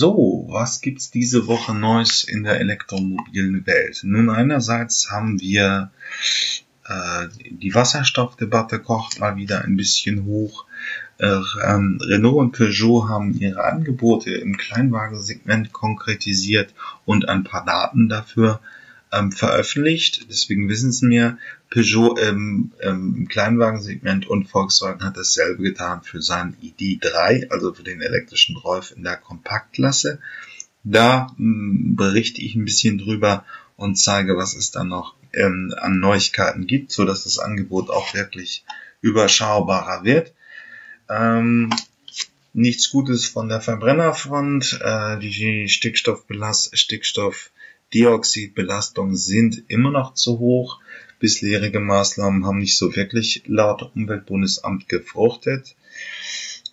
So, was gibt's diese Woche Neues in der elektromobilen Welt? Nun, einerseits haben wir äh, die Wasserstoffdebatte kocht mal wieder ein bisschen hoch. Äh, ähm, Renault und Peugeot haben ihre Angebote im Kleinwagensegment konkretisiert und ein paar Daten dafür ähm, veröffentlicht. Deswegen wissen Sie mir, Peugeot ähm, im Kleinwagensegment und Volkswagen hat dasselbe getan für seinen ID3, also für den elektrischen Golf in der Kompaktklasse. Da ähm, berichte ich ein bisschen drüber und zeige, was es da noch ähm, an Neuigkeiten gibt, so dass das Angebot auch wirklich überschaubarer wird. Ähm, nichts Gutes von der Verbrennerfront. Äh, die Stickstoffbelast Stickstoffdioxidbelastungen sind immer noch zu hoch. Bisherige Maßnahmen haben nicht so wirklich laut Umweltbundesamt gefruchtet.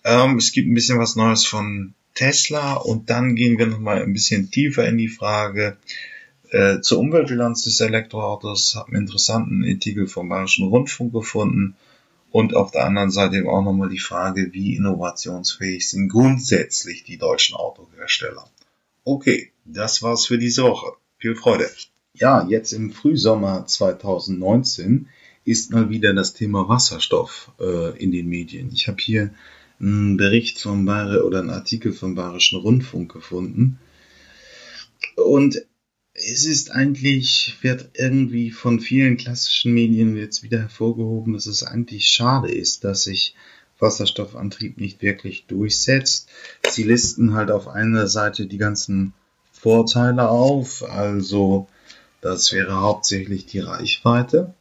Ähm, es gibt ein bisschen was Neues von Tesla und dann gehen wir nochmal ein bisschen tiefer in die Frage, äh, zur Umweltbilanz des Elektroautos habe einen interessanten Artikel vom Bayerischen Rundfunk gefunden und auf der anderen Seite eben auch nochmal die Frage, wie innovationsfähig sind grundsätzlich die deutschen Autohersteller. Okay, das war's für diese Woche. Viel Freude. Ja, jetzt im Frühsommer 2019 ist mal wieder das Thema Wasserstoff äh, in den Medien. Ich habe hier einen Bericht vom Bayer oder einen Artikel vom Bayerischen Rundfunk gefunden. Und es ist eigentlich, wird irgendwie von vielen klassischen Medien jetzt wieder hervorgehoben, dass es eigentlich schade ist, dass sich Wasserstoffantrieb nicht wirklich durchsetzt. Sie listen halt auf einer Seite die ganzen Vorteile auf, also das wäre hauptsächlich die Reichweite.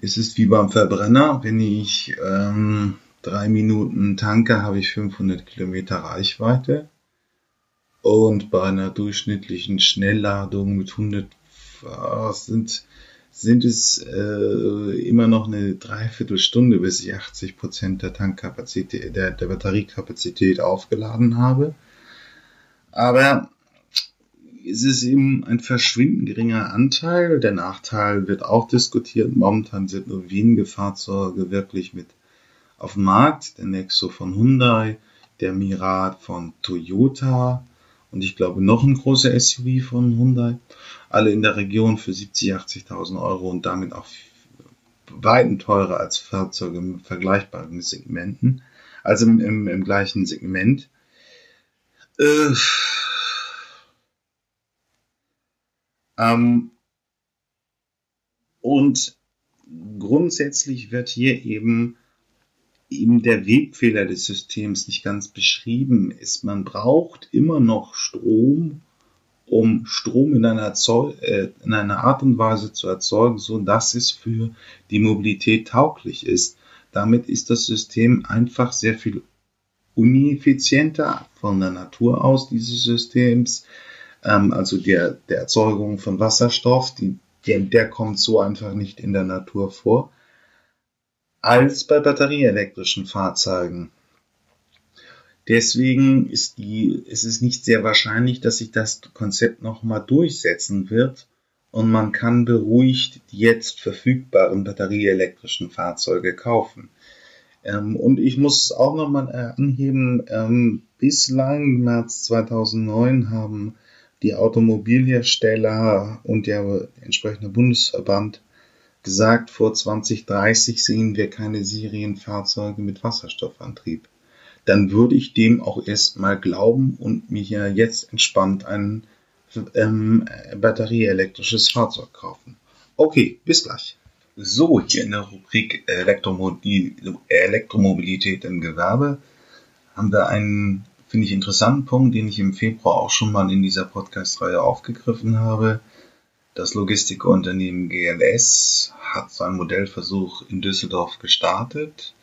Es ist wie beim Verbrenner, wenn ich ähm, drei Minuten tanke, habe ich 500 Kilometer Reichweite. Und bei einer durchschnittlichen Schnellladung mit 100 sind, sind es äh, immer noch eine Dreiviertelstunde, bis ich 80 Prozent der Tankkapazität, der, der Batteriekapazität aufgeladen habe. Aber es ist eben ein verschwindend geringer Anteil. Der Nachteil wird auch diskutiert. Momentan sind nur wenige Fahrzeuge wirklich mit auf dem Markt. Der Nexo von Hyundai, der Mirat von Toyota, und ich glaube noch ein großer SUV von Hyundai. Alle in der Region für 70, 80.000 Euro und damit auch weiten teurer als Fahrzeuge im vergleichbaren Segmenten. Also im, im, im gleichen Segment. Äh, ähm, und grundsätzlich wird hier eben eben der Wegfehler des Systems nicht ganz beschrieben ist. Man braucht immer noch Strom, um Strom in einer, äh, in einer Art und Weise zu erzeugen, so dass es für die Mobilität tauglich ist. Damit ist das System einfach sehr viel uneffizienter von der Natur aus dieses Systems. Ähm, also der, der Erzeugung von Wasserstoff, die, der, der kommt so einfach nicht in der Natur vor als bei batterieelektrischen Fahrzeugen. Deswegen ist, die, ist es nicht sehr wahrscheinlich, dass sich das Konzept nochmal durchsetzen wird und man kann beruhigt die jetzt verfügbaren batterieelektrischen Fahrzeuge kaufen. Ähm, und ich muss auch nochmal anheben, ähm, bislang März 2009 haben die Automobilhersteller und der entsprechende Bundesverband gesagt, vor 2030 sehen wir keine Serienfahrzeuge mit Wasserstoffantrieb. Dann würde ich dem auch erstmal glauben und mir hier jetzt entspannt ein ähm, batterieelektrisches Fahrzeug kaufen. Okay, bis gleich. So, hier in der Rubrik Elektromobil Elektromobilität im Gewerbe haben wir einen, finde ich, interessanten Punkt, den ich im Februar auch schon mal in dieser Podcast-Reihe aufgegriffen habe. Das Logistikunternehmen GLS hat seinen Modellversuch in Düsseldorf gestartet.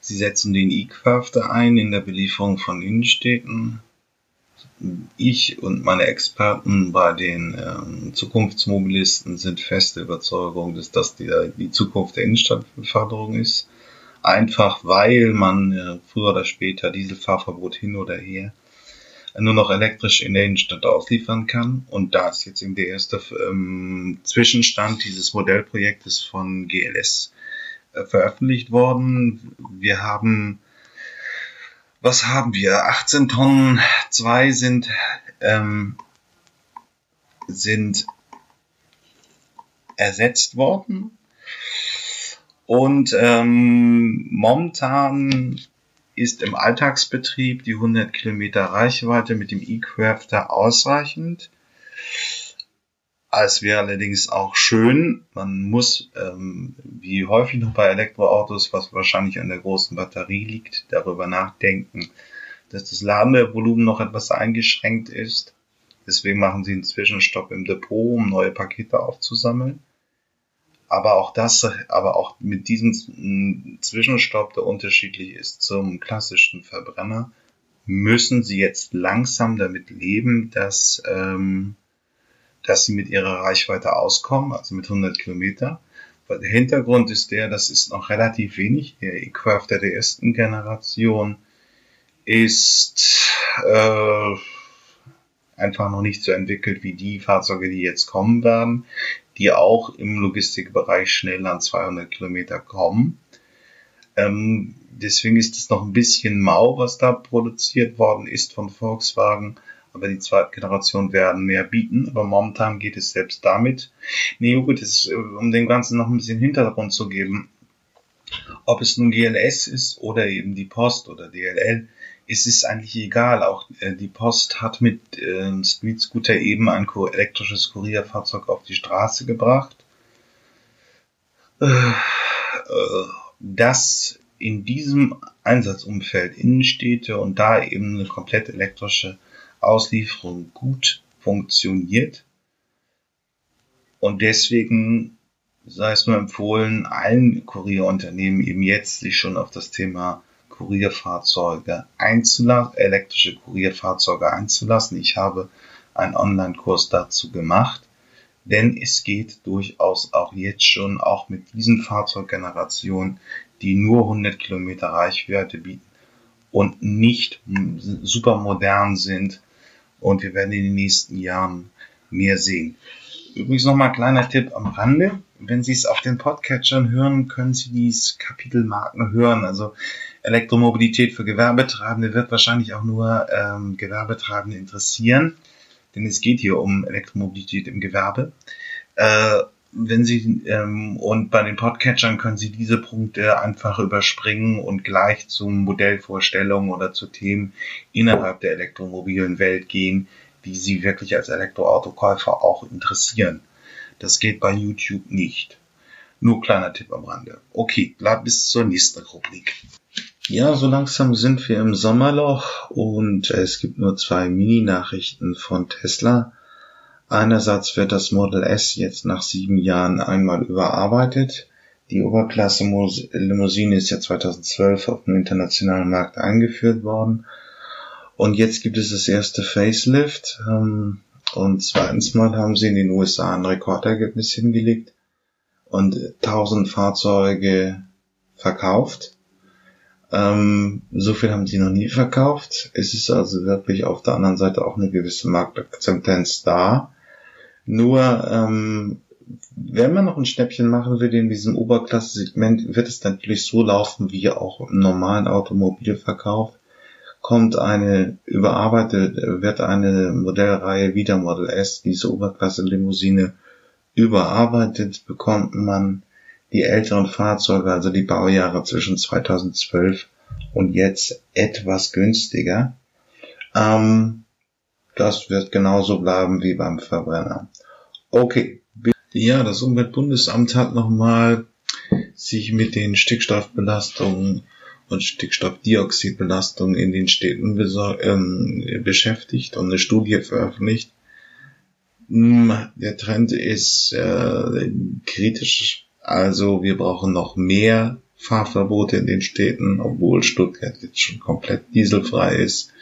Sie setzen den E-Crafter ein in der Belieferung von Innenstädten. Ich und meine Experten bei den ähm, Zukunftsmobilisten sind feste Überzeugung, dass das die, die Zukunft der Innenstadtbeförderung ist. Einfach weil man äh, früher oder später Dieselfahrverbot hin oder her nur noch elektrisch in der Innenstadt ausliefern kann. Und da ist jetzt eben der erste ähm, Zwischenstand dieses Modellprojektes von GLS äh, veröffentlicht worden. Wir haben was haben wir? 18 Tonnen, zwei sind, ähm, sind ersetzt worden. Und ähm, momentan ist im Alltagsbetrieb die 100 Kilometer Reichweite mit dem E-Crafter ausreichend. Es wäre allerdings auch schön, man muss, ähm, wie häufig noch bei Elektroautos, was wahrscheinlich an der großen Batterie liegt, darüber nachdenken, dass das Ladevolumen noch etwas eingeschränkt ist. Deswegen machen sie einen Zwischenstopp im Depot, um neue Pakete aufzusammeln. Aber auch das, aber auch mit diesem Zwischenstopp, der unterschiedlich ist zum klassischen Verbrenner, müssen sie jetzt langsam damit leben, dass ähm, dass sie mit ihrer Reichweite auskommen, also mit 100 Kilometer. Weil der Hintergrund ist der, das ist noch relativ wenig. Der E-Crafter der ersten Generation ist äh, einfach noch nicht so entwickelt wie die Fahrzeuge, die jetzt kommen werden, die auch im Logistikbereich schnell an 200 Kilometer kommen. Ähm, deswegen ist es noch ein bisschen mau, was da produziert worden ist von Volkswagen aber die zweite Generation werden mehr bieten. Aber momentan geht es selbst damit. Nee, gut, ist, äh, um dem Ganzen noch ein bisschen Hintergrund zu geben. Ob es nun GLS ist oder eben die Post oder DLL, ist es eigentlich egal. Auch äh, die Post hat mit äh, Street Scooter eben ein elektrisches Kurierfahrzeug auf die Straße gebracht. Äh, äh, das in diesem Einsatzumfeld Innenstädte und da eben eine komplett elektrische Auslieferung gut funktioniert. Und deswegen sei es nur empfohlen, allen Kurierunternehmen eben jetzt sich schon auf das Thema Kurierfahrzeuge einzulassen, elektrische Kurierfahrzeuge einzulassen. Ich habe einen Online-Kurs dazu gemacht, denn es geht durchaus auch jetzt schon, auch mit diesen Fahrzeuggenerationen, die nur 100 Kilometer Reichweite bieten und nicht super modern sind, und wir werden in den nächsten Jahren mehr sehen. Übrigens nochmal kleiner Tipp am Rande. Wenn Sie es auf den Podcatchern hören, können Sie diese Kapitelmarken hören. Also Elektromobilität für Gewerbetreibende wird wahrscheinlich auch nur ähm, Gewerbetreibende interessieren, denn es geht hier um Elektromobilität im Gewerbe. Äh, wenn Sie ähm, und bei den Podcatchern können Sie diese Punkte einfach überspringen und gleich zum Modellvorstellungen oder zu Themen innerhalb der elektromobilen Welt gehen, die Sie wirklich als Elektroautokäufer auch interessieren. Das geht bei YouTube nicht. Nur kleiner Tipp am Rande. Okay, bleib bis zur nächsten Rubrik. Ja, so langsam sind wir im Sommerloch und es gibt nur zwei Mini-Nachrichten von Tesla. Einerseits wird das Model S jetzt nach sieben Jahren einmal überarbeitet. Die Oberklasse-Limousine ist ja 2012 auf dem internationalen Markt eingeführt worden. Und jetzt gibt es das erste Facelift. Ähm, und zweitens mal haben sie in den USA ein Rekordergebnis hingelegt und 1000 Fahrzeuge verkauft. Ähm, so viel haben sie noch nie verkauft. Es ist also wirklich auf der anderen Seite auch eine gewisse Marktakzeptanz da. Nur, ähm, wenn man noch ein Schnäppchen machen will in diesem Oberklasse-Segment, wird es natürlich so laufen wie auch im normalen Automobilverkauf. Kommt eine überarbeitete, wird eine Modellreihe wieder Model S, diese Oberklasse-Limousine überarbeitet, bekommt man die älteren Fahrzeuge, also die Baujahre zwischen 2012 und jetzt etwas günstiger. Ähm, das wird genauso bleiben wie beim Verbrenner. Okay. Ja, das Umweltbundesamt hat nochmal sich mit den Stickstoffbelastungen und Stickstoffdioxidbelastungen in den Städten ähm, beschäftigt und eine Studie veröffentlicht. Hm, der Trend ist äh, kritisch. Also wir brauchen noch mehr Fahrverbote in den Städten, obwohl Stuttgart jetzt schon komplett dieselfrei ist.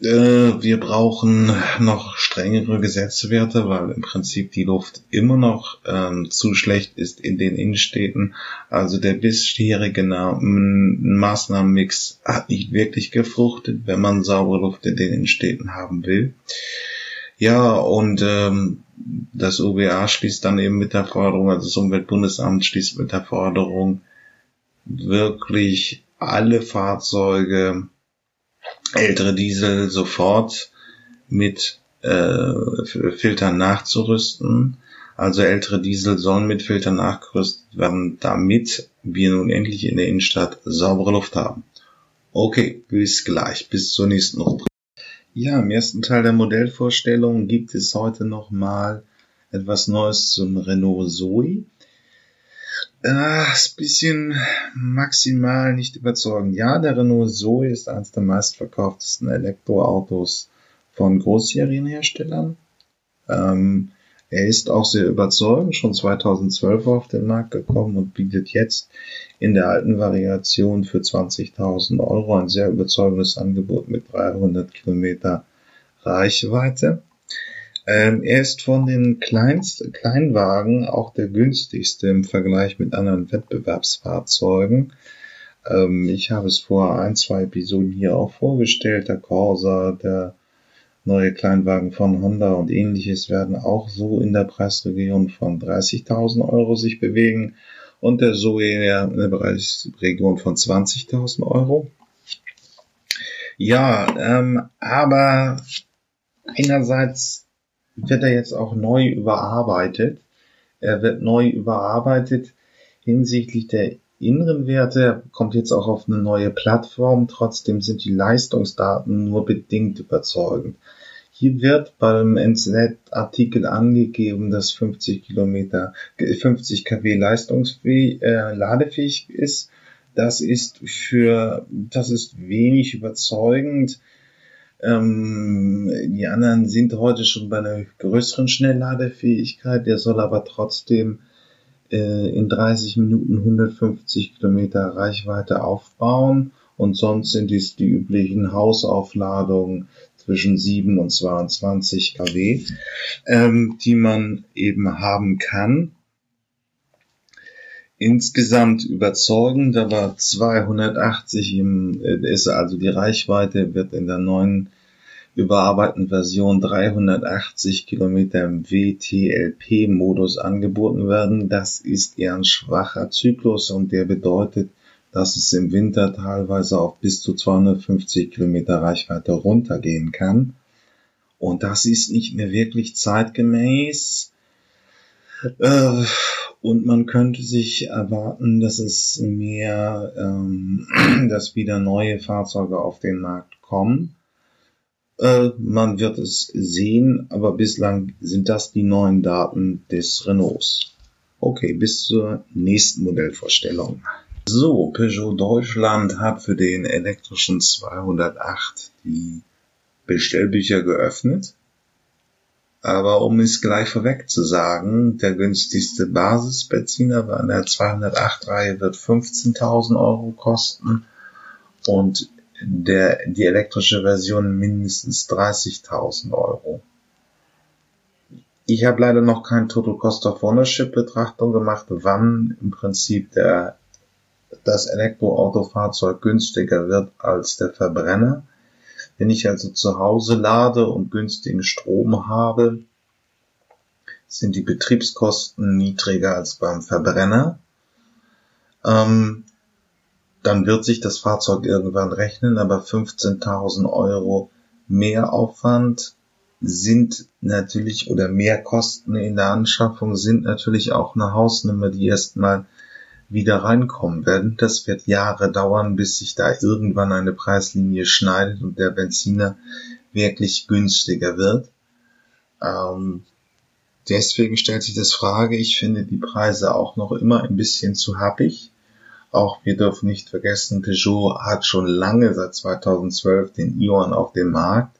Äh, wir brauchen noch strengere Gesetzwerte, weil im Prinzip die Luft immer noch ähm, zu schlecht ist in den Innenstädten. Also der bisherige Maßnahmenmix hat nicht wirklich gefruchtet, wenn man saubere Luft in den Innenstädten haben will. Ja, und ähm, das UBA schließt dann eben mit der Forderung, also das Umweltbundesamt schließt mit der Forderung, wirklich alle Fahrzeuge, ältere Diesel sofort mit äh, Filtern nachzurüsten. Also ältere Diesel sollen mit Filtern nachgerüstet werden, damit wir nun endlich in der Innenstadt saubere Luft haben. Okay, bis gleich, bis zur nächsten Runde. Ja, im ersten Teil der Modellvorstellung gibt es heute nochmal etwas Neues zum Renault Zoe. Ah, ist bisschen maximal nicht überzeugend. Ja, der Renault Zoe ist eines der meistverkauftesten Elektroautos von Großserienherstellern. Ähm, er ist auch sehr überzeugend, schon 2012 auf den Markt gekommen und bietet jetzt in der alten Variation für 20.000 Euro ein sehr überzeugendes Angebot mit 300 Kilometer Reichweite. Ähm, er ist von den Kleinst Kleinwagen auch der günstigste im Vergleich mit anderen Wettbewerbsfahrzeugen. Ähm, ich habe es vor ein, zwei Episoden hier auch vorgestellt. Der Corsa, der neue Kleinwagen von Honda und ähnliches werden auch so in der Preisregion von 30.000 Euro sich bewegen und der Zoe in der Preisregion von 20.000 Euro. Ja, ähm, aber einerseits wird er jetzt auch neu überarbeitet. Er wird neu überarbeitet hinsichtlich der inneren Werte, er kommt jetzt auch auf eine neue Plattform, trotzdem sind die Leistungsdaten nur bedingt überzeugend. Hier wird beim NZ-Artikel angegeben, dass 50 Kilometer, 50 kW leistungsfähig, äh, ladefähig ist. Das ist für, das ist wenig überzeugend. Ähm, die anderen sind heute schon bei einer größeren Schnellladefähigkeit. Der soll aber trotzdem in 30 Minuten 150 Kilometer Reichweite aufbauen. Und sonst sind es die üblichen Hausaufladungen zwischen 7 und 22 kW, ähm, die man eben haben kann insgesamt überzeugend, aber 280 im, äh, ist also die Reichweite wird in der neuen überarbeiteten Version 380 Kilometer im WTLP-Modus angeboten werden. Das ist eher ein schwacher Zyklus und der bedeutet, dass es im Winter teilweise auf bis zu 250 Kilometer Reichweite runtergehen kann. Und das ist nicht mehr wirklich zeitgemäß. Äh, und man könnte sich erwarten, dass es mehr, ähm, dass wieder neue Fahrzeuge auf den Markt kommen. Äh, man wird es sehen, aber bislang sind das die neuen Daten des Renaults. Okay, bis zur nächsten Modellvorstellung. So, Peugeot Deutschland hat für den elektrischen 208 die Bestellbücher geöffnet. Aber um es gleich vorweg zu sagen, der günstigste Basisbenziner in der 208-Reihe wird 15.000 Euro kosten und der, die elektrische Version mindestens 30.000 Euro. Ich habe leider noch kein Total Cost of Ownership Betrachtung gemacht, wann im Prinzip der, das Elektroautofahrzeug günstiger wird als der Verbrenner. Wenn ich also zu Hause lade und günstigen Strom habe, sind die Betriebskosten niedriger als beim Verbrenner. Ähm, dann wird sich das Fahrzeug irgendwann rechnen, aber 15.000 Euro Mehraufwand sind natürlich oder Mehrkosten in der Anschaffung sind natürlich auch eine Hausnummer, die erstmal wieder reinkommen werden. Das wird Jahre dauern, bis sich da irgendwann eine Preislinie schneidet und der Benziner wirklich günstiger wird. Ähm, deswegen stellt sich das Frage, ich finde die Preise auch noch immer ein bisschen zu happig. Auch wir dürfen nicht vergessen, Peugeot hat schon lange seit 2012 den Ion auf dem Markt.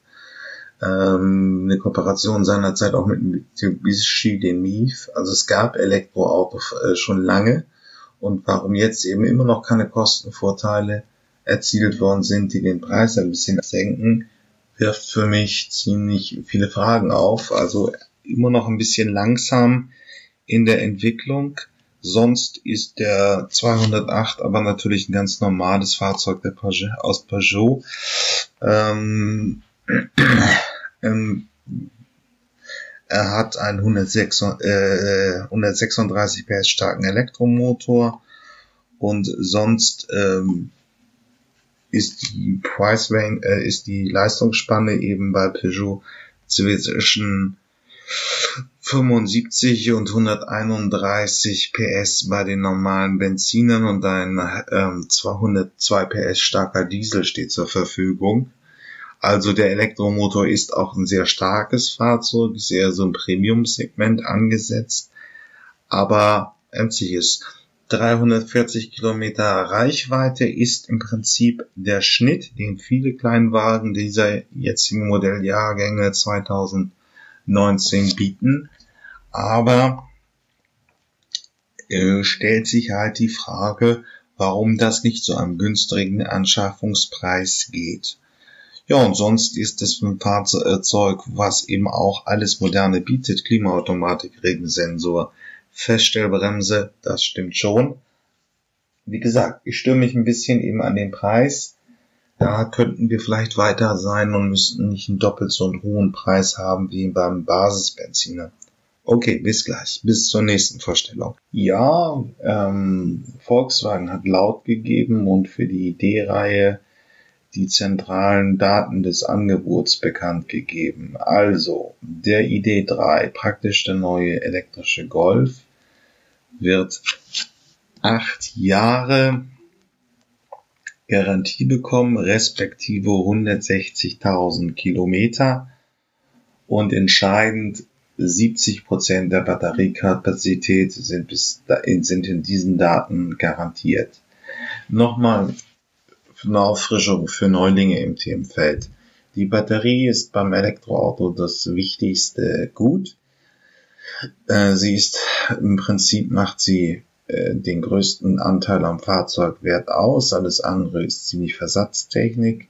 Ähm, eine Kooperation seinerzeit auch mit Mitsubishi, den Mief. Also es gab Elektroautos äh, schon lange und warum jetzt eben immer noch keine Kostenvorteile erzielt worden sind, die den Preis ein bisschen senken, wirft für mich ziemlich viele Fragen auf. Also immer noch ein bisschen langsam in der Entwicklung. Sonst ist der 208 aber natürlich ein ganz normales Fahrzeug der Peugeot, aus Peugeot. Ähm, ähm, er hat einen 136, äh, 136 PS starken Elektromotor und sonst ähm, ist die Price Range, äh, ist die Leistungsspanne eben bei Peugeot zwischen 75 und 131 PS bei den normalen Benzinern und ein ähm, 202 PS starker Diesel steht zur Verfügung. Also der Elektromotor ist auch ein sehr starkes Fahrzeug, sehr so ein Premium-Segment angesetzt, aber MC ist 340 Kilometer Reichweite ist im Prinzip der Schnitt, den viele Kleinwagen dieser jetzigen Modelljahrgänge 2019 bieten. Aber äh, stellt sich halt die Frage, warum das nicht zu einem günstigen Anschaffungspreis geht. Ja, und sonst ist es ein Fahrzeug, was eben auch alles Moderne bietet. Klimaautomatik, Regensensor, Feststellbremse, das stimmt schon. Wie gesagt, ich störe mich ein bisschen eben an den Preis. Da könnten wir vielleicht weiter sein und müssten nicht einen doppelt so einen hohen Preis haben wie beim Basisbenziner. Okay, bis gleich. Bis zur nächsten Vorstellung. Ja, ähm, Volkswagen hat laut gegeben und für die D-Reihe die zentralen Daten des Angebots bekannt gegeben. Also der ID3, praktisch der neue elektrische Golf, wird acht Jahre Garantie bekommen, respektive 160.000 Kilometer und entscheidend 70 Prozent der Batteriekapazität sind, bis, sind in diesen Daten garantiert. Nochmal eine Auffrischung für Neulinge im Themenfeld. Die Batterie ist beim Elektroauto das wichtigste Gut. Äh, sie ist im Prinzip macht sie äh, den größten Anteil am Fahrzeugwert aus. Alles andere ist ziemlich Versatztechnik.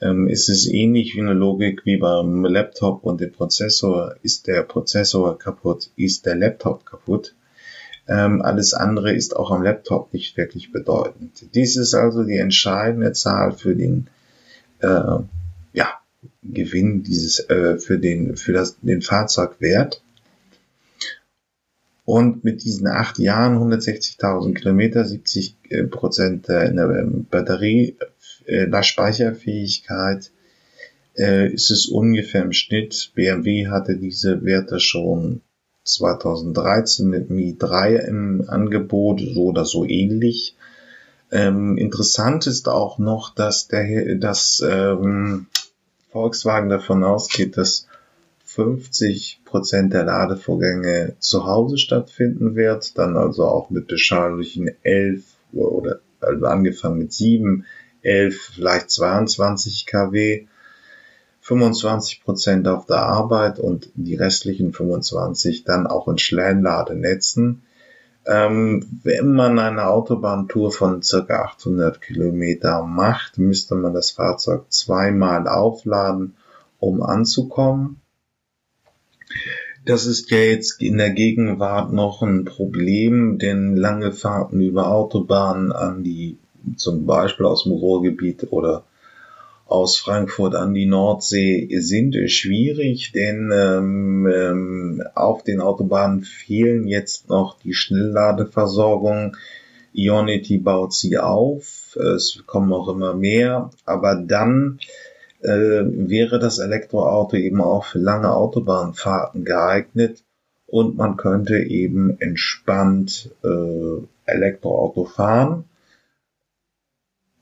Ähm, es ist ähnlich wie eine Logik wie beim Laptop und dem Prozessor. Ist der Prozessor kaputt, ist der Laptop kaputt. Ähm, alles andere ist auch am Laptop nicht wirklich bedeutend. Dies ist also die entscheidende Zahl für den äh, ja, Gewinn dieses äh, für den für das den Fahrzeugwert. Und mit diesen acht Jahren 160.000 Kilometer, 70 äh, Prozent in der ähm, Batterie, äh, der Speicherfähigkeit, äh, ist es ungefähr im Schnitt. BMW hatte diese Werte schon 2013 mit Mi 3 im Angebot, so oder so ähnlich. Ähm, interessant ist auch noch, dass der, dass ähm, Volkswagen davon ausgeht, dass 50 Prozent der Ladevorgänge zu Hause stattfinden wird, dann also auch mit beschaulichen 11 oder also angefangen mit 7, 11, vielleicht 22 kW 25 Prozent auf der Arbeit und die restlichen 25 dann auch in Schnellladenetzen. Ähm, wenn man eine Autobahntour von circa 800 Kilometer macht, müsste man das Fahrzeug zweimal aufladen, um anzukommen. Das ist ja jetzt in der Gegenwart noch ein Problem, denn lange Fahrten über Autobahnen an die, zum Beispiel aus dem Ruhrgebiet oder aus Frankfurt an die Nordsee sind schwierig, denn ähm, ähm, auf den Autobahnen fehlen jetzt noch die Schnellladeversorgung. Ionity baut sie auf, es kommen auch immer mehr, aber dann äh, wäre das Elektroauto eben auch für lange Autobahnfahrten geeignet und man könnte eben entspannt äh, Elektroauto fahren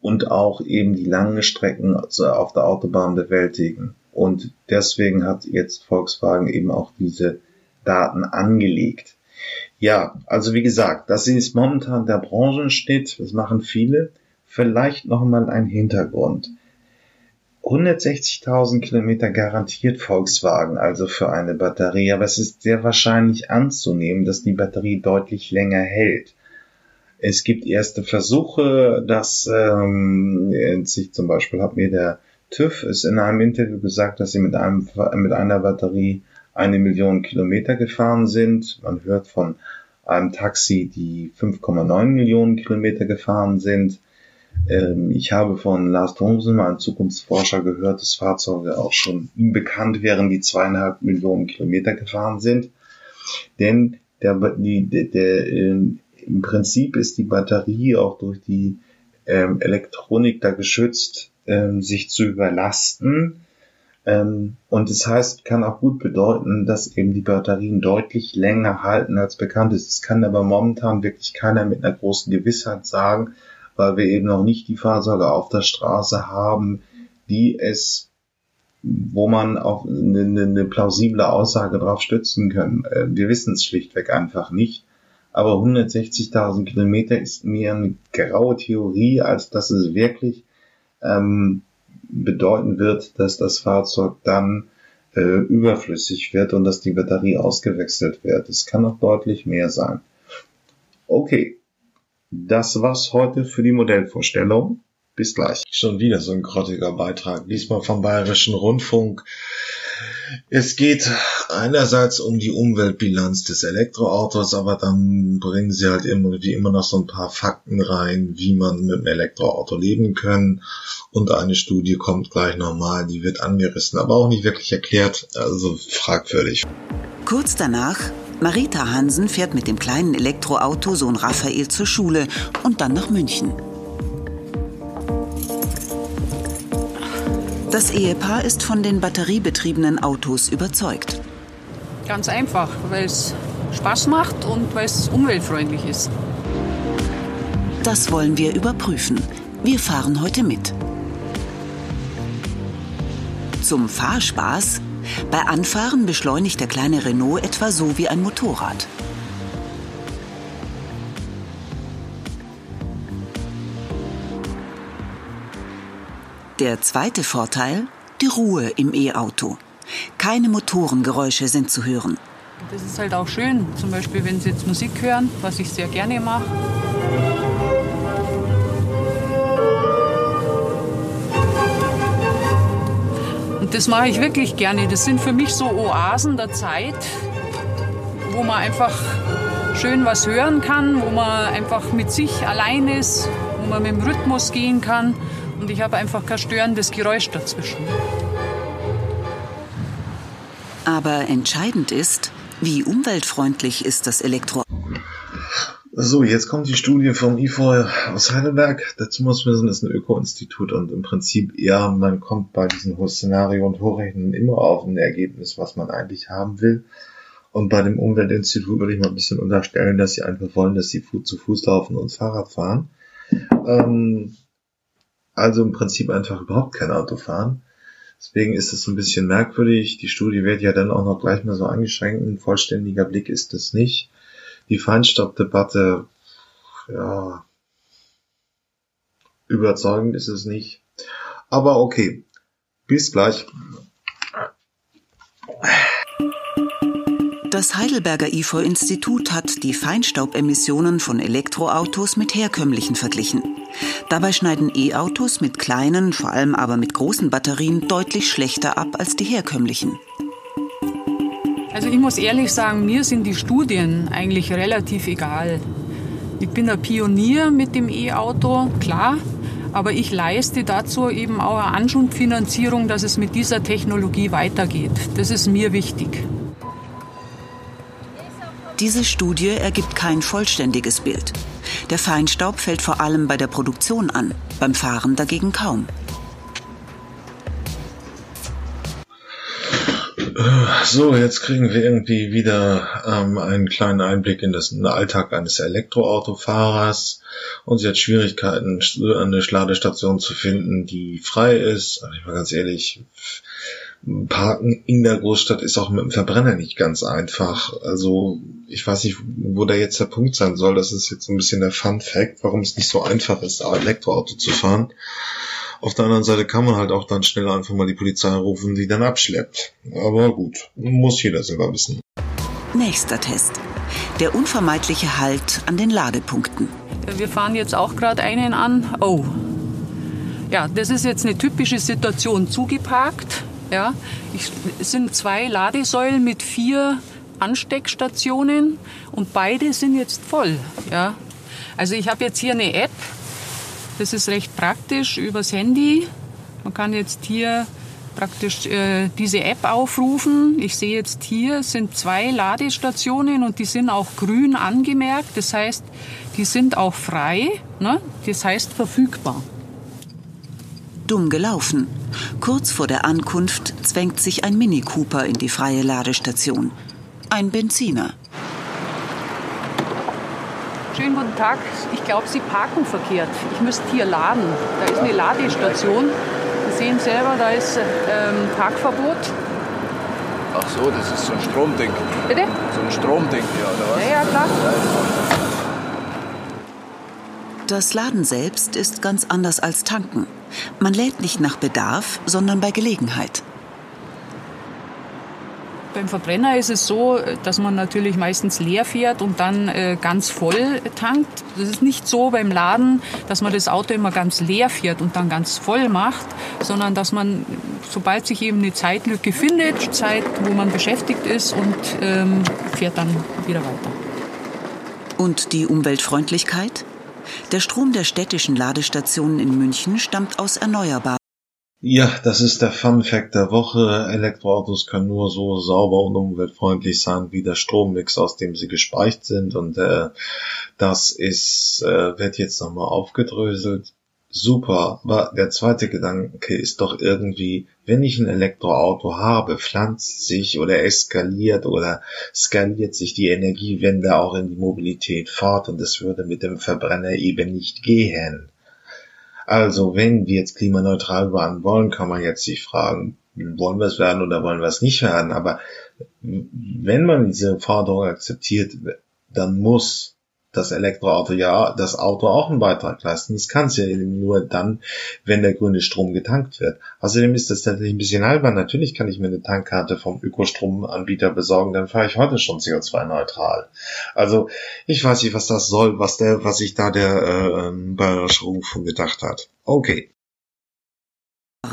und auch eben die langen Strecken auf der Autobahn bewältigen. Und deswegen hat jetzt Volkswagen eben auch diese Daten angelegt. Ja, also wie gesagt, das ist momentan der Branchenschnitt, das machen viele. Vielleicht nochmal ein Hintergrund. 160.000 Kilometer garantiert Volkswagen also für eine Batterie, aber es ist sehr wahrscheinlich anzunehmen, dass die Batterie deutlich länger hält. Es gibt erste Versuche, dass ähm, sich zum Beispiel hat mir der TÜV ist in einem Interview gesagt, dass sie mit einem mit einer Batterie eine Million Kilometer gefahren sind. Man hört von einem Taxi, die 5,9 Millionen Kilometer gefahren sind. Ähm, ich habe von Lars Thomsen, einem Zukunftsforscher, gehört, dass Fahrzeuge auch schon ihm bekannt wären, die zweieinhalb Millionen Kilometer gefahren sind. Denn der, die, der, der, im Prinzip ist die Batterie auch durch die ähm, Elektronik da geschützt, ähm, sich zu überlasten. Ähm, und das heißt, kann auch gut bedeuten, dass eben die Batterien deutlich länger halten als bekannt ist. Das kann aber momentan wirklich keiner mit einer großen Gewissheit sagen, weil wir eben noch nicht die Fahrzeuge auf der Straße haben, die es, wo man auch eine, eine plausible Aussage drauf stützen können. Äh, wir wissen es schlichtweg einfach nicht. Aber 160.000 Kilometer ist mir eine graue Theorie, als dass es wirklich ähm, bedeuten wird, dass das Fahrzeug dann äh, überflüssig wird und dass die Batterie ausgewechselt wird. Es kann noch deutlich mehr sein. Okay, das war's heute für die Modellvorstellung. Bis gleich. Schon wieder so ein grottiger Beitrag, diesmal vom Bayerischen Rundfunk. Es geht einerseits um die Umweltbilanz des Elektroautos, aber dann bringen sie halt immer, wie immer noch so ein paar Fakten rein, wie man mit dem Elektroauto leben kann. Und eine Studie kommt gleich nochmal, die wird angerissen, aber auch nicht wirklich erklärt, also fragwürdig. Kurz danach, Marita Hansen fährt mit dem kleinen Elektroauto Sohn Raphael zur Schule und dann nach München. Das Ehepaar ist von den batteriebetriebenen Autos überzeugt. Ganz einfach, weil es Spaß macht und weil es umweltfreundlich ist. Das wollen wir überprüfen. Wir fahren heute mit. Zum Fahrspaß? Bei Anfahren beschleunigt der kleine Renault etwa so wie ein Motorrad. Der zweite Vorteil, die Ruhe im E-Auto. Keine Motorengeräusche sind zu hören. Das ist halt auch schön, zum Beispiel wenn Sie jetzt Musik hören, was ich sehr gerne mache. Und das mache ich wirklich gerne. Das sind für mich so Oasen der Zeit, wo man einfach schön was hören kann, wo man einfach mit sich allein ist, wo man mit dem Rhythmus gehen kann und ich habe einfach kein störendes Geräusch dazwischen. Aber entscheidend ist, wie umweltfreundlich ist das Elektro. So, jetzt kommt die Studie vom IFO aus Heidelberg. Dazu muss man wissen, ist ein Öko-Institut und im Prinzip, ja, man kommt bei diesen Szenario- und Hochrechnen immer auf ein Ergebnis, was man eigentlich haben will. Und bei dem Umweltinstitut würde ich mal ein bisschen unterstellen, dass sie einfach wollen, dass sie zu Fuß laufen und Fahrrad fahren. Ähm, also im Prinzip einfach überhaupt kein Auto fahren. Deswegen ist es so ein bisschen merkwürdig. Die Studie wird ja dann auch noch gleich mal so eingeschränkt. Ein vollständiger Blick ist es nicht. Die Feinstaubdebatte, ja, überzeugend ist es nicht. Aber okay. Bis gleich. Das Heidelberger IFO-Institut hat die Feinstaubemissionen von Elektroautos mit herkömmlichen verglichen. Dabei schneiden E-Autos mit kleinen, vor allem aber mit großen Batterien deutlich schlechter ab als die herkömmlichen. Also ich muss ehrlich sagen, mir sind die Studien eigentlich relativ egal. Ich bin ein Pionier mit dem E-Auto, klar, aber ich leiste dazu eben auch eine Anschubfinanzierung, dass es mit dieser Technologie weitergeht. Das ist mir wichtig. Diese Studie ergibt kein vollständiges Bild. Der Feinstaub fällt vor allem bei der Produktion an, beim Fahren dagegen kaum. So, jetzt kriegen wir irgendwie wieder ähm, einen kleinen Einblick in, den Alltag eines Elektroautofahrers und sie hat Schwierigkeiten, eine Ladestation zu finden, die frei ist. Also ich mal ganz ehrlich, Parken in der Großstadt ist auch mit dem Verbrenner nicht ganz einfach. Also ich weiß nicht, wo da jetzt der Punkt sein soll. Das ist jetzt ein bisschen der Fun Fact, warum es nicht so einfach ist, Elektroauto zu fahren. Auf der anderen Seite kann man halt auch dann schnell einfach mal die Polizei rufen, die dann abschleppt. Aber gut, muss jeder selber wissen. Nächster Test. Der unvermeidliche Halt an den Ladepunkten. Wir fahren jetzt auch gerade einen an. Oh. Ja, das ist jetzt eine typische Situation zugeparkt. Ja, ich, es sind zwei Ladesäulen mit vier Ansteckstationen und beide sind jetzt voll. Ja. Also ich habe jetzt hier eine App, das ist recht praktisch übers Handy. Man kann jetzt hier praktisch äh, diese App aufrufen. Ich sehe jetzt hier sind zwei Ladestationen und die sind auch grün angemerkt. Das heißt, die sind auch frei. Ne? Das heißt verfügbar. Dumm gelaufen. Kurz vor der Ankunft zwängt sich ein Mini Cooper in die freie Ladestation. Ein Benziner. Schönen guten Tag. Ich glaube, Sie parken verkehrt. Ich müsste hier laden. Da ist eine Ladestation. Sie sehen selber, da ist ähm, Parkverbot. Ach so, das ist so ein Stromding. Bitte? So ein Stromding, ja, oder was? Ja, ja, klar. Das Laden selbst ist ganz anders als tanken. Man lädt nicht nach Bedarf, sondern bei Gelegenheit. Beim Verbrenner ist es so, dass man natürlich meistens leer fährt und dann äh, ganz voll tankt. Das ist nicht so beim Laden, dass man das Auto immer ganz leer fährt und dann ganz voll macht, sondern dass man, sobald sich eben eine Zeitlücke findet, Zeit, wo man beschäftigt ist und ähm, fährt dann wieder weiter. Und die Umweltfreundlichkeit? Der Strom der städtischen Ladestationen in München stammt aus erneuerbaren. Ja, das ist der Fun Fact der Woche. Elektroautos können nur so sauber und umweltfreundlich sein wie der Strommix, aus dem sie gespeicht sind. Und äh, das ist, äh, wird jetzt nochmal aufgedröselt. Super, aber der zweite Gedanke ist doch irgendwie, wenn ich ein Elektroauto habe, pflanzt sich oder eskaliert oder skaliert sich die Energiewende auch in die Mobilität fort und es würde mit dem Verbrenner eben nicht gehen. Also wenn wir jetzt klimaneutral werden wollen, kann man jetzt sich fragen, wollen wir es werden oder wollen wir es nicht werden? Aber wenn man diese Forderung akzeptiert, dann muss das Elektroauto ja das Auto auch einen Beitrag leisten. Das kann es ja nur dann, wenn der grüne Strom getankt wird. Außerdem ist das tatsächlich ein bisschen albern. Natürlich kann ich mir eine Tankkarte vom Ökostromanbieter besorgen, dann fahre ich heute schon CO2-neutral. Also ich weiß nicht, was das soll, was der, was sich da der äh, Bayerische Rundfunk gedacht hat. Okay.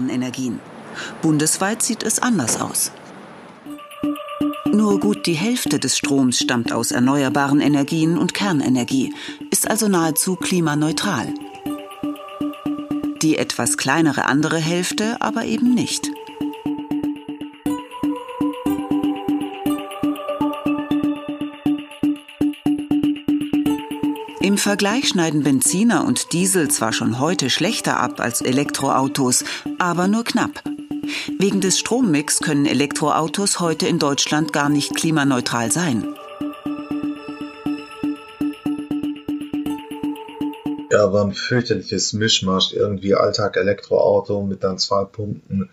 Energien. Bundesweit sieht es anders aus. Nur gut die Hälfte des Stroms stammt aus erneuerbaren Energien und Kernenergie, ist also nahezu klimaneutral. Die etwas kleinere andere Hälfte aber eben nicht. Im Vergleich schneiden Benziner und Diesel zwar schon heute schlechter ab als Elektroautos, aber nur knapp. Wegen des Strommix können Elektroautos heute in Deutschland gar nicht klimaneutral sein. Ja, war ein fürchterliches Mischmasch. Irgendwie Alltag Elektroauto mit dann zwei Punkten,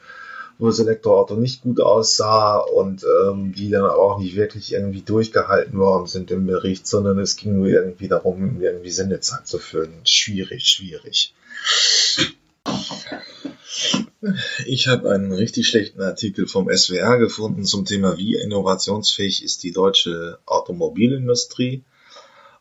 wo das Elektroauto nicht gut aussah und ähm, die dann auch nicht wirklich irgendwie durchgehalten worden sind im Bericht, sondern es ging nur irgendwie darum, irgendwie Sendezeit zu füllen. Schwierig, schwierig. Ich habe einen richtig schlechten Artikel vom SWR gefunden zum Thema, wie innovationsfähig ist die deutsche Automobilindustrie.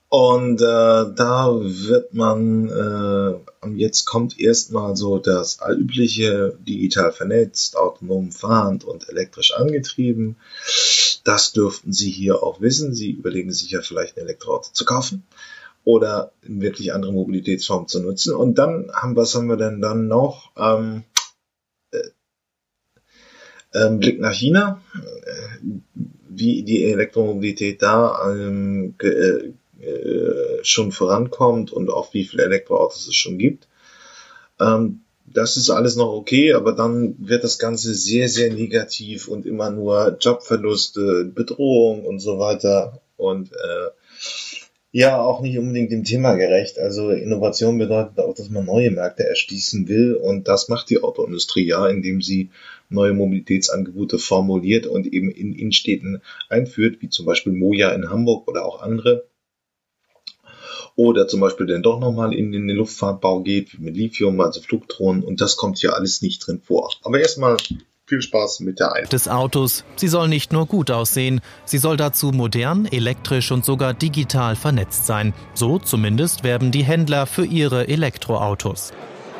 Und äh, da wird man, äh, jetzt kommt erstmal so das allübliche digital vernetzt, autonom fahrend und elektrisch angetrieben. Das dürften Sie hier auch wissen. Sie überlegen sich ja vielleicht ein Elektroauto zu kaufen oder wirklich andere Mobilitätsformen zu nutzen. Und dann haben, was haben wir denn dann noch? Ähm, ähm, Blick nach China, wie die Elektromobilität da ähm, äh, äh, schon vorankommt und auch wie viele Elektroautos es schon gibt. Ähm, das ist alles noch okay, aber dann wird das Ganze sehr, sehr negativ und immer nur Jobverluste, Bedrohung und so weiter. Und äh, ja, auch nicht unbedingt dem Thema gerecht. Also Innovation bedeutet auch, dass man neue Märkte erschließen will und das macht die Autoindustrie ja, indem sie neue Mobilitätsangebote formuliert und eben in Innenstädten einführt, wie zum Beispiel Moja in Hamburg oder auch andere. Oder zum Beispiel dann doch nochmal in den Luftfahrtbau geht, wie mit Lithium, also Flugdrohnen und das kommt hier alles nicht drin vor. Aber erstmal viel Spaß mit der Ein des Autos. Sie soll nicht nur gut aussehen, sie soll dazu modern, elektrisch und sogar digital vernetzt sein. So zumindest werben die Händler für ihre Elektroautos.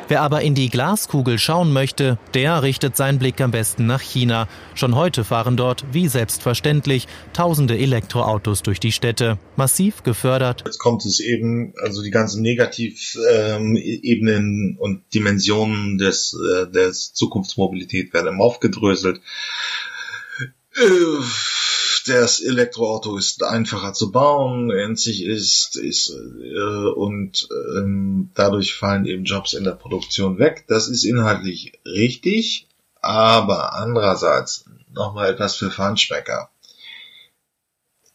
Wer aber in die Glaskugel schauen möchte, der richtet seinen Blick am besten nach China. Schon heute fahren dort, wie selbstverständlich, tausende Elektroautos durch die Städte. Massiv gefördert. Jetzt kommt es eben, also die ganzen Negativebenen und Dimensionen des, äh, des Zukunftsmobilität werden aufgedröselt. Äh, das Elektroauto ist einfacher zu bauen, endlich ist, ist äh, und ähm, dadurch fallen eben Jobs in der Produktion weg. Das ist inhaltlich richtig, aber andererseits nochmal etwas für Feinschmecker.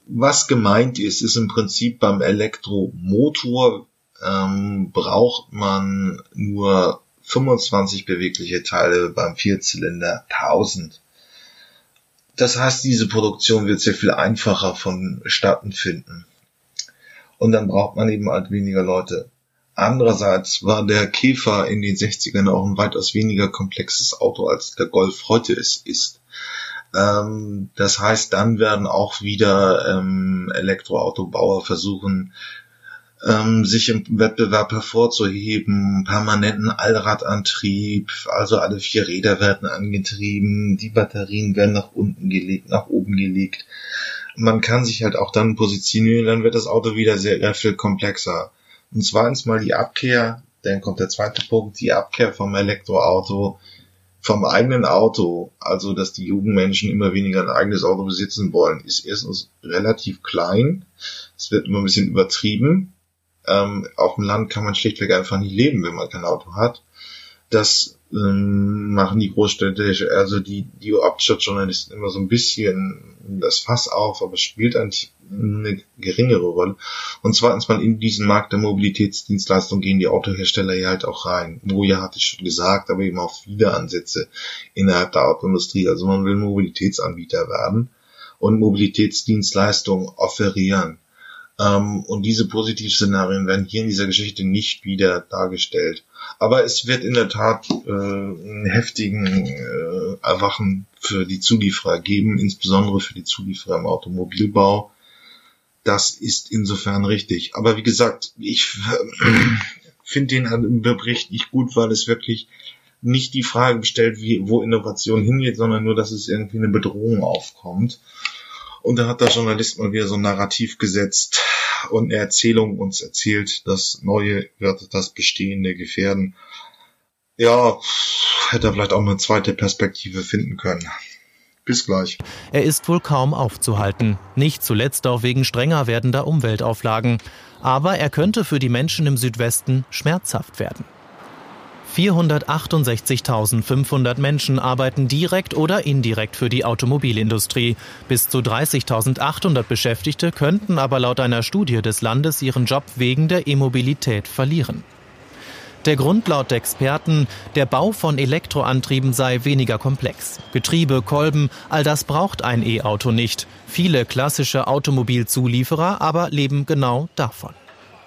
Was gemeint ist, ist im Prinzip beim Elektromotor ähm, braucht man nur 25 bewegliche Teile beim Vierzylinder 1000. Das heißt, diese Produktion wird sehr viel einfacher vonstatten finden. Und dann braucht man eben halt weniger Leute. Andererseits war der Käfer in den 60ern auch ein weitaus weniger komplexes Auto, als der Golf heute es ist. Ähm, das heißt, dann werden auch wieder ähm, Elektroautobauer versuchen, ähm, sich im Wettbewerb hervorzuheben, permanenten Allradantrieb, also alle vier Räder werden angetrieben, die Batterien werden nach unten gelegt, nach oben gelegt. Man kann sich halt auch dann positionieren, dann wird das Auto wieder sehr, sehr viel komplexer. Und zweitens mal die Abkehr, dann kommt der zweite Punkt, die Abkehr vom Elektroauto, vom eigenen Auto, also dass die Jugendmenschen immer weniger ein eigenes Auto besitzen wollen, ist erstens relativ klein. Es wird immer ein bisschen übertrieben. Ähm, auf dem Land kann man schlichtweg einfach nicht leben, wenn man kein Auto hat. Das ähm, machen die Großstädte, also die, die Hauptstadtjournalisten immer so ein bisschen das Fass auf, aber spielt eigentlich eine geringere Rolle. Und zweitens mal in diesen Markt der Mobilitätsdienstleistung gehen die Autohersteller ja halt auch rein. Moja hatte ich schon gesagt, aber eben auch viele Ansätze innerhalb der Autoindustrie. Also man will Mobilitätsanbieter werden und Mobilitätsdienstleistungen offerieren. Ähm, und diese Positivszenarien werden hier in dieser Geschichte nicht wieder dargestellt. Aber es wird in der Tat äh, einen heftigen äh, Erwachen für die Zulieferer geben, insbesondere für die Zulieferer im Automobilbau. Das ist insofern richtig. Aber wie gesagt, ich äh, finde den Bericht nicht gut, weil es wirklich nicht die Frage stellt, wie, wo Innovation hingeht, sondern nur, dass es irgendwie eine Bedrohung aufkommt. Und da hat der Journalist mal wieder so ein Narrativ gesetzt und eine Erzählung uns erzählt, das Neue wird das Bestehende gefährden. Ja, hätte er vielleicht auch eine zweite Perspektive finden können. Bis gleich. Er ist wohl kaum aufzuhalten, nicht zuletzt auch wegen strenger werdender Umweltauflagen. Aber er könnte für die Menschen im Südwesten schmerzhaft werden. 468.500 Menschen arbeiten direkt oder indirekt für die Automobilindustrie. Bis zu 30.800 Beschäftigte könnten aber laut einer Studie des Landes ihren Job wegen der E-Mobilität verlieren. Der Grund laut Experten, der Bau von Elektroantrieben sei weniger komplex. Getriebe, Kolben, all das braucht ein E-Auto nicht. Viele klassische Automobilzulieferer aber leben genau davon.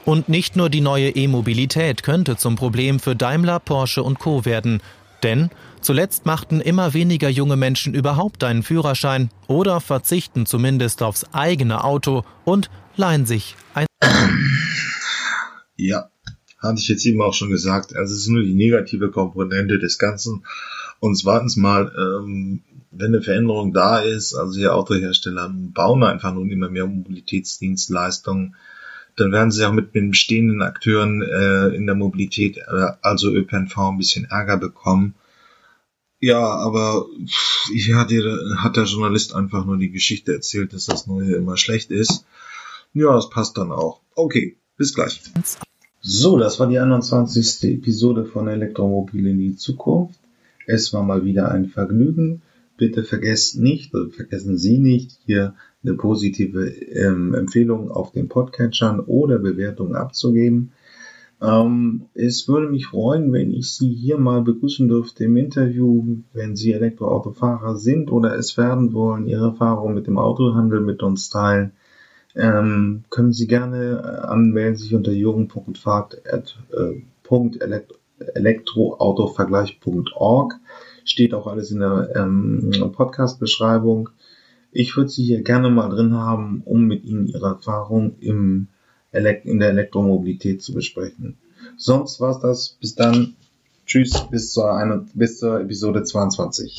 Und nicht nur die neue E-Mobilität könnte zum Problem für Daimler, Porsche und Co werden. Denn zuletzt machten immer weniger junge Menschen überhaupt einen Führerschein oder verzichten zumindest aufs eigene Auto und leihen sich ein. Ja, hatte ich jetzt eben auch schon gesagt. Also es ist nur die negative Komponente des Ganzen. Und zweitens mal, ähm, wenn eine Veränderung da ist, also die Autohersteller bauen einfach nun immer mehr Mobilitätsdienstleistungen dann werden sie auch mit den bestehenden Akteuren äh, in der Mobilität, äh, also ÖPNV, ein bisschen Ärger bekommen. Ja, aber hier hat, hat der Journalist einfach nur die Geschichte erzählt, dass das Neue immer schlecht ist. Ja, das passt dann auch. Okay, bis gleich. So, das war die 21. Episode von Elektromobil in die Zukunft. Es war mal wieder ein Vergnügen. Bitte vergesst nicht, vergessen Sie nicht, hier eine positive ähm, Empfehlung auf den Podcatchern oder Bewertungen abzugeben. Ähm, es würde mich freuen, wenn ich Sie hier mal begrüßen dürfte im Interview, wenn Sie Elektroautofahrer sind oder es werden wollen, Ihre Erfahrungen mit dem Autohandel mit uns teilen. Ähm, können Sie gerne äh, anmelden, sich unter jürgen.fahrt.elektroautovergleich.org. Steht auch alles in der ähm, Podcast-Beschreibung. Ich würde Sie hier gerne mal drin haben, um mit Ihnen Ihre Erfahrung im Elekt in der Elektromobilität zu besprechen. Sonst war's das. Bis dann. Tschüss, bis zur, eine, bis zur Episode 22.